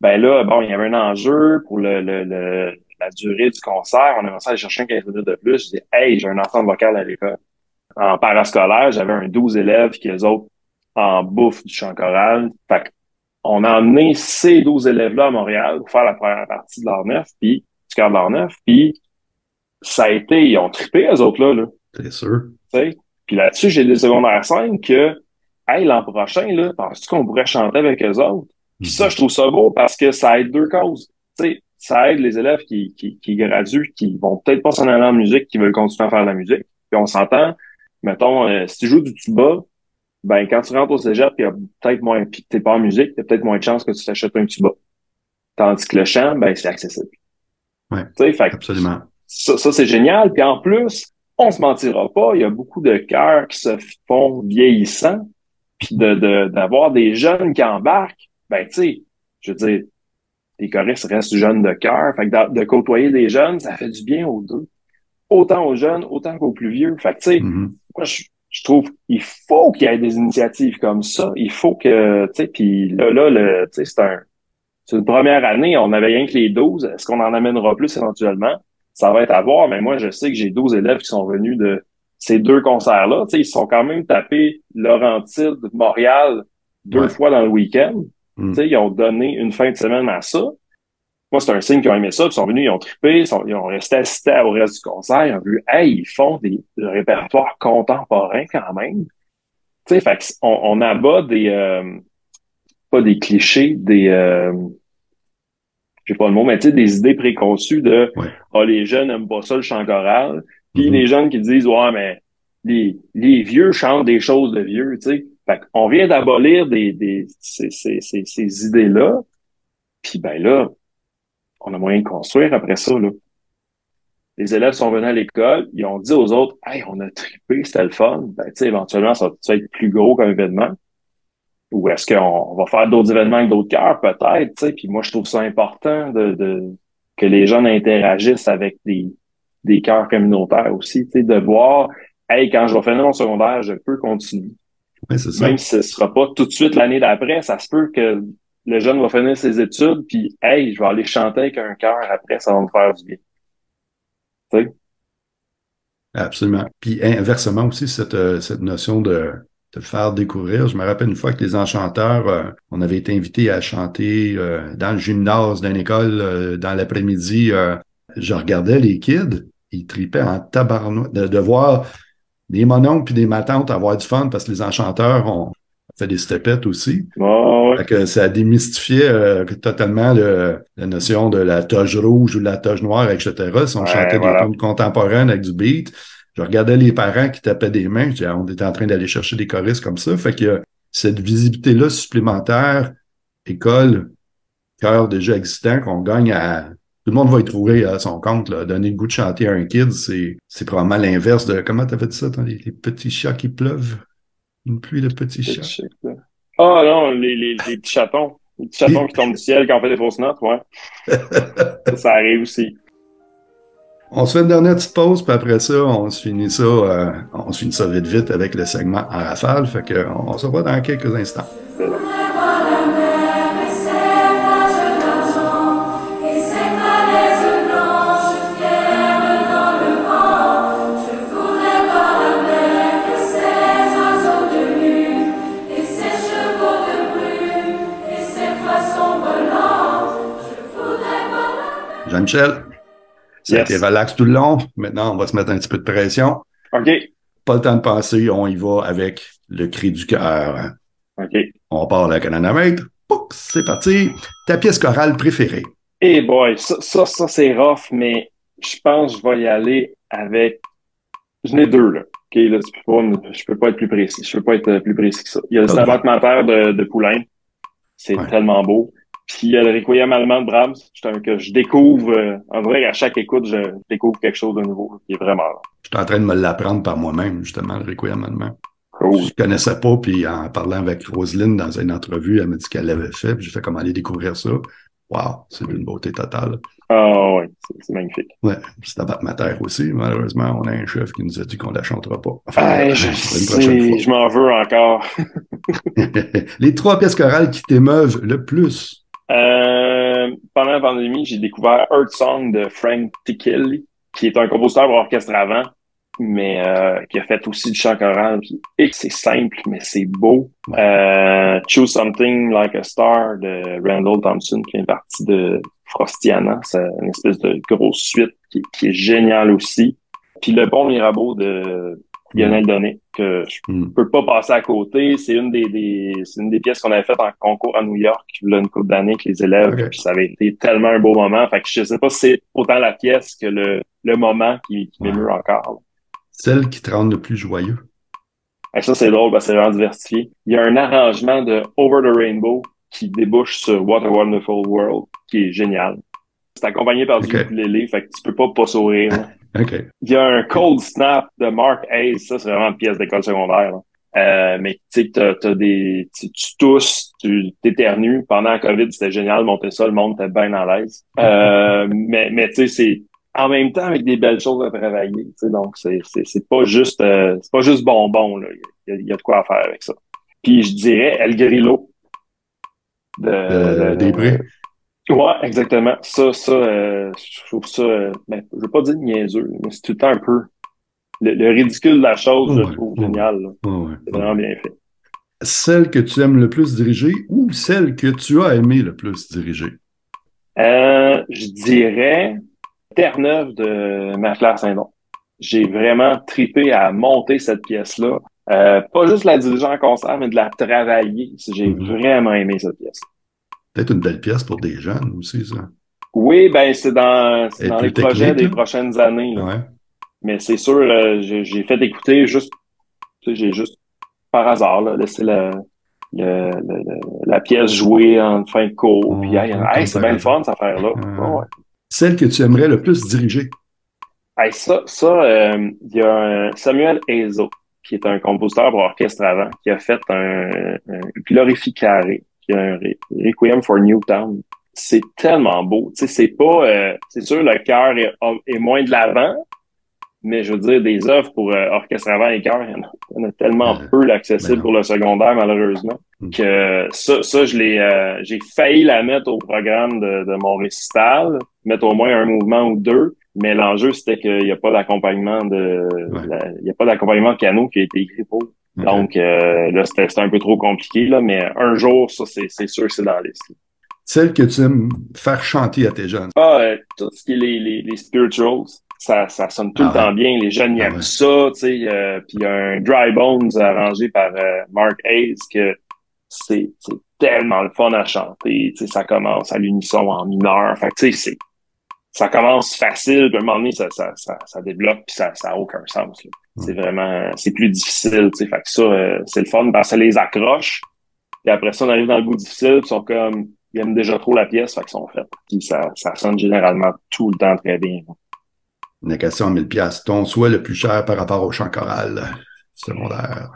Ben là, bon, il y avait un enjeu pour le, le, la durée du concert. On a commencé à chercher un 15 minutes de plus. Je dis, hey, j'ai un enfant vocal à l'école. En parascolaire, j'avais un 12 élèves qui les autres en bouffe du chant choral. Fait on a emmené ces 12 élèves-là à Montréal pour faire la première partie de l'art neuf, puis du cœur de l'art neuf, puis ça a été, ils ont trippé, eux autres-là. Là. C'est sûr. Puis là-dessus, j'ai des secondaires 5 que, hey, l'an prochain, là, penses-tu qu'on pourrait chanter avec eux autres? Puis ça, je trouve ça beau parce que ça aide deux causes. Ça aide les élèves qui, qui, qui graduent, qui vont peut-être pas s'en aller en musique, qui veulent continuer à faire de la musique. Puis on s'entend, mettons, euh, si tu joues du tuba, ben quand tu rentres au cégep, il y a peut-être moins, puis t'es pas en musique, il y a peut-être moins de chances que tu t'achètes un tuba. Tandis que le chant, ben c'est accessible. Ouais, fait, absolument. Ça, ça c'est génial. Puis en plus, on se mentira pas, il y a beaucoup de cœurs qui se font vieillissants, puis de d'avoir des jeunes qui embarquent. Ben tu sais, je veux dire, les choristes restent jeunes de cœur. Fait que de côtoyer des jeunes, ça fait du bien aux deux. Autant aux jeunes, autant qu'aux plus vieux. Fait que, tu sais, Mhm. moi, je, je trouve qu'il faut qu'il y ait des initiatives comme ça. Il faut que, tu sais, puis là, là, le, tu sais, c'est un, c'est une première année, on avait rien que les 12. Est-ce qu'on en amènera plus éventuellement? Ça va être à voir, mais moi, je sais que j'ai 12 élèves qui sont venus de ces deux concerts-là. Tu sais, ils se sont quand même tapés Laurentide, Montréal, deux Ouais. fois dans le week-end. Mm. Ils ont donné une fin de semaine à ça. Moi, c'est un signe qu'ils ont aimé ça, ils sont venus, ils ont trippé, ils, sont- ils ont resté assistés au reste du concert, ils ont vu, hey, ils font des, des répertoires contemporains quand même. Tu sais, fait on, on abat des, euh, pas des clichés, des, euh, je sais pas le mot, mais tu sais, des idées préconçues de, Ouais. ah, les jeunes aiment pas ça, le chant choral. Puis Mhm. les jeunes qui disent, ouais, mais les, les vieux chantent des choses de vieux, tu sais. Fait qu'on vient d'abolir des, des, ces, ces, ces, idées-là. Puis ben là, on a moyen de construire après ça, là. Les élèves sont venus à l'école, ils ont dit aux autres, hey, on a trippé, c'était le fun. Ben, éventuellement, ça va être plus gros qu'un événement? Ou est-ce qu'on on va faire d'autres événements avec d'autres cœurs, peut-être. Puis moi, je trouve ça important de, de, que les jeunes interagissent avec des, des cœurs communautaires aussi, de voir, hey, quand je vais finir mon secondaire, je peux continuer. Ouais, c'est ça. Même si ce sera pas tout de suite l'année d'après, ça se peut que le jeune va finir ses études, puis hey, je vais aller chanter avec un cœur après, ça va me faire du bien. Tu sais? Absolument. Puis inversement aussi, cette, euh, cette notion de, de faire découvrir. Je me rappelle une fois que les enchanteurs, euh, on avait été invités à chanter euh, dans le gymnase d'une école euh, dans l'après-midi. je regardais les kids, ils tripaient en tabarnou de, de voir des mononcles puis des matantes avoir du fun parce que les enchanteurs ont fait des stepettes aussi. Ouais. Fait que ça démystifiait euh, totalement le- la notion de la toge rouge ou de la toge noire, etc. Si on Ouais, chantait voilà. des tunes contemporaines avec du beat, je regardais les parents qui tapaient des mains, je disais, Ah, on était en train d'aller chercher des choristes comme ça. Fait que cette visibilité-là supplémentaire, école, cœur déjà existant, qu'on gagne à... Tout le monde va y trouver à son compte. Là. Donner le goût de chanter à un kid, c'est c'est probablement l'inverse de... Comment t'avais dit ça? toi, Les, les petits chats qui pleuvent? Une pluie de petits chats? Ah non, les, les, les petits chatons. Les petits chatons qui tombent du ciel quand on fait des fausses notes, ouais. Ça, ça arrive aussi. On se fait une dernière petite pause, puis après ça, on se finit ça, euh, on se finit ça vite vite avec le segment en rafale. Fait que on se revoit dans quelques instants. Jean-Michel, ça a Yes. été relax tout le long. Maintenant, on va se mettre un petit peu de pression. OK. Pas le temps de penser, on y va avec le cri du cœur. OK. On part la canonamètre. C'est parti. Ta pièce chorale préférée? Eh boy, ça, ça, ça c'est rough, mais je pense que je vais y aller avec. J'en ai deux, là. OK, là, tu peux pas, je peux pas être plus précis. Je peux pas être euh, plus précis que ça. Il y a le Mater de, de Poulain. C'est Ouais. tellement beau. Puis il y a le Requiem allemand de Brahms. Un que je découvre, euh, en vrai, à chaque écoute, je découvre quelque chose de nouveau, qui est vraiment là. Je suis en train de me l'apprendre par moi-même, justement, le requiem allemand. cool. Je connaissais pas, puis en parlant avec Roselyne dans une entrevue, elle m'a dit qu'elle l'avait fait, puis j'ai fait comment aller découvrir ça. Wow, c'est d'une beauté totale. Ah ouais, c'est- c'est magnifique. Ouais, c'est à ma terre aussi. Malheureusement, on a un chef qui nous a dit qu'on la chantera pas. Enfin, Ah, euh, je m'en veux encore. Les trois pièces chorales qui t'émeuvent le plus. Euh, pendant la pandémie, j'ai découvert Earth Song de Frank Tickell, qui est un compositeur pour orchestre avant, mais euh, qui a fait aussi du chant choral. Puis, et c'est simple, mais c'est beau. Euh, Choose Something Like a Star de Randall Thompson, qui est partie de Frostiana. C'est une espèce de grosse suite qui, qui est géniale aussi. Puis Le Bon Mirabeau de Lionel Donné, que je Hmm. peux pas passer à côté. C'est une des, des c'est une des pièces qu'on avait faites en concours à New York, a une couple d'années avec les élèves. Ok. Puis ça avait été tellement un beau moment. Fait que je sais pas si c'est autant la pièce que le, le moment qui, qui m'émeut encore. là. Celle qui te rend le plus joyeux. Et ça, c'est drôle parce que c'est vraiment diversifié. Il y a un arrangement de Over the Rainbow qui débouche sur What a Wonderful World, qui est génial. C'est accompagné par du Ok. ukulélé, fait que tu peux pas pas sourire. là. OK. Il y a un Cold Snap de Mark Hayes, ça c'est vraiment une pièce d'école secondaire. là. Euh, mais tu sais, t'as, des, tu, tousses, tu t'éternues. Pendant la COVID, c'était génial, monter ça, le monde était bien à l'aise. Euh, mais mais tu sais, c'est en même temps avec des belles choses à travailler. Donc, c'est, c'est, c'est pas juste euh, c'est pas juste bonbon. Là. Il, y a, de quoi faire avec ça. Puis je dirais El Grillo. De, de. Ouais, exactement. Ça, ça, euh, je trouve ça, euh, ben, je veux pas dire niaiseux, mais c'est tout le temps un peu le, ridicule de la chose, je trouve génial. c'est vraiment bien fait. Celle que tu aimes le plus diriger ou celle que tu as aimé le plus diriger? Euh, je dirais Terre-Neuve de Maflair Saint-Don. J'ai vraiment tripé à monter cette pièce-là. Euh, pas juste la diriger en concert, mais de la travailler. J'ai vraiment aimé cette pièce. Peut-être une belle pièce pour des jeunes aussi, ça. Oui, ben c'est dans, dans les projets des prochaines années. Ouais. Mais c'est sûr, euh, j'ai fait écouter juste, j'ai juste par hasard là, laissé la, la pièce jouer en fin de cours. puis, c'est bien le fun, cette affaire-là. Celle que tu aimerais le plus diriger? ça, ça, euh, il y a Samuel Ezo, qui est un compositeur pour orchestre avant, qui a fait un, un Glorificare, un Requiem for Newtown. C'est tellement beau. Tu sais, c'est pas, euh, c'est sûr, le cœur est, est moins de l'avant, mais je veux dire, des œuvres pour euh, orchestre avant et chœur, il y en a, tellement peu l'accessible ben pour le secondaire, malheureusement, hmm. que ça, ça je l'ai, euh, j'ai failli la mettre au programme de, de, mon récital, mettre au moins un mouvement ou deux, mais l'enjeu, c'était qu'il n'y a pas d'accompagnement de, il y a pas d'accompagnement de piano qui a été écrit pour. Donc, euh, là, c'était un peu trop compliqué, là, mais un jour, ça, c'est sûr que c'est dans la liste. Celle que tu aimes faire chanter à tes jeunes? Ah, tout ce qui est les, les, les spirituals ça, ça sonne tout le ah temps bien. Les jeunes ah aiment ça, tu sais. Euh, puis il y a un Dry Bones arrangé par euh, Mark Hayes que c'est tellement le fun à chanter. Tu sais, ça commence à l'unisson en mineur. Fait tu sais, ça commence facile, puis à un moment donné, ça, ça, ça, ça débloque, puis ça n'a aucun sens. C'est vraiment, c'est plus difficile, tu sais. Fait que ça, euh, c'est le fun parce que ça les accroche. Et après ça, on arrive dans le bout difficile, puis ils sont comme, ils aiment déjà trop la pièce, fait qu'ils sont faits. Puis ça, ça sonne généralement tout le temps très bien. Une question à 1000 pièces. Ton souhait le plus cher par rapport au chant choral secondaire?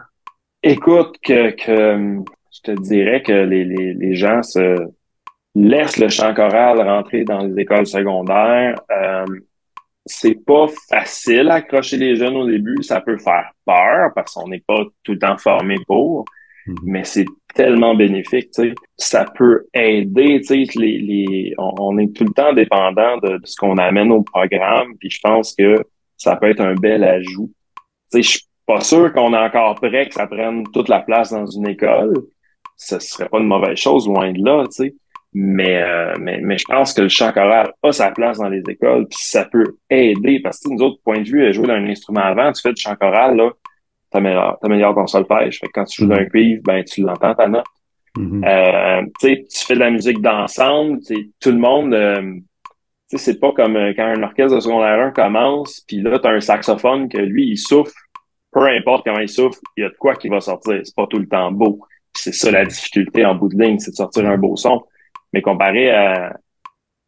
Écoute, que, que je te dirais que les, les, les gens se laissent le chant choral rentrer dans les écoles secondaires. Euh, c'est pas facile à accrocher les jeunes au début. Ça peut faire peur parce qu'on n'est pas tout le temps formé pour. Mhm. Mais c'est tellement bénéfique, tu sais. Ça peut aider, tu sais, les, les, on, est tout le temps dépendant de, ce qu'on amène au programme, puis je pense que ça peut être un bel ajout. Tu sais, je suis pas sûr qu'on est encore prêt que ça prenne toute la place dans une école. Ce serait pas une mauvaise chose, loin de là, tu sais. Mais, euh, mais, mais je pense que le chant choral a sa place dans les écoles, puis ça peut aider, parce que nous autres, point de vue, jouer d'un instrument avant, tu fais du chant choral, là, t'améliores, ton solfège. Fait que quand tu joues d'un mm-hmm. cuivre, ben, tu l'entends, ta note. Mm-hmm. euh, tu fais de la musique d'ensemble, tout le monde, euh, c'est pas comme euh, quand un orchestre de secondaire 1 commence, puis là, tu as un saxophone que lui, il souffle, peu importe comment il souffle, il y a de quoi qui va sortir. C'est pas tout le temps beau. C'est ça la difficulté en bout de ligne, c'est de sortir un beau son. Mais comparé à,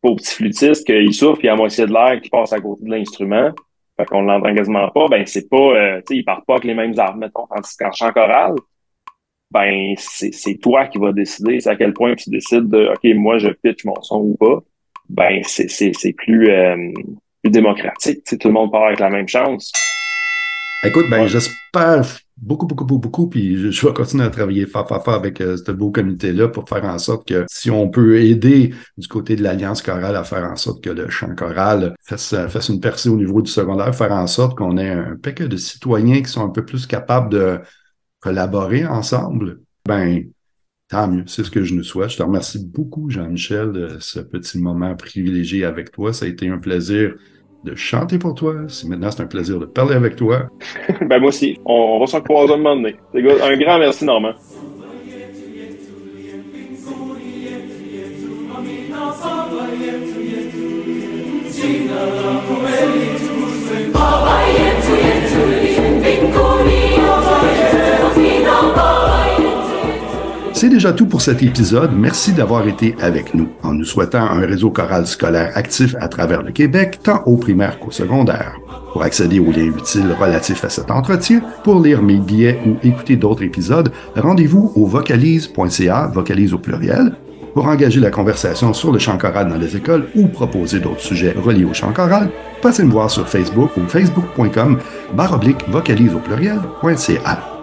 au petit flûtiste qu'il souffle, puis il y a moitié de l'air qui passe à côté de l'instrument, fait qu'on l'entend quasiment pas, ben c'est pas, euh, tu sais, il part pas avec les mêmes armes, mettons, tandis qu'en chant choral, ben c'est toi qui vas décider, c'est à quel point tu décides de, ok, moi je pitch mon son ou pas, ben c'est c'est plus euh, plus démocratique, tu sais, tout le monde part avec la même chance. Écoute, ben j'espère beaucoup, beaucoup, beaucoup, beaucoup, puis je, vais continuer à travailler fort, fort, fort avec euh, ce beau comité-là pour faire en sorte que si on peut aider du côté de l'Alliance chorale à faire en sorte que le chant choral fasse, fasse une percée au niveau du secondaire, faire en sorte qu'on ait un paquet de citoyens qui sont un peu plus capables de collaborer ensemble, ben tant mieux, c'est ce que je nous souhaite. Je te remercie beaucoup, Jean-Michel, de ce petit moment privilégié avec toi. Ça a été un plaisir de chanter pour toi. Maintenant, c'est un plaisir de parler avec toi. ben moi aussi. On, va s'en croiser un moment donné. Un grand merci, Normand. C'est déjà tout pour cet épisode. Merci d'avoir été avec nous en nous souhaitant un réseau choral scolaire actif à travers le Québec, tant au primaire qu'au secondaire. Pour accéder aux liens utiles relatifs à cet entretien, pour lire mes billets ou écouter d'autres épisodes, rendez-vous au vocalise.ca, vocalise au pluriel, pour engager la conversation sur le chant choral dans les écoles ou proposer d'autres sujets reliés au chant choral, passez me voir sur Facebook ou facebook.com baroblique vocalise au pluriel.ca.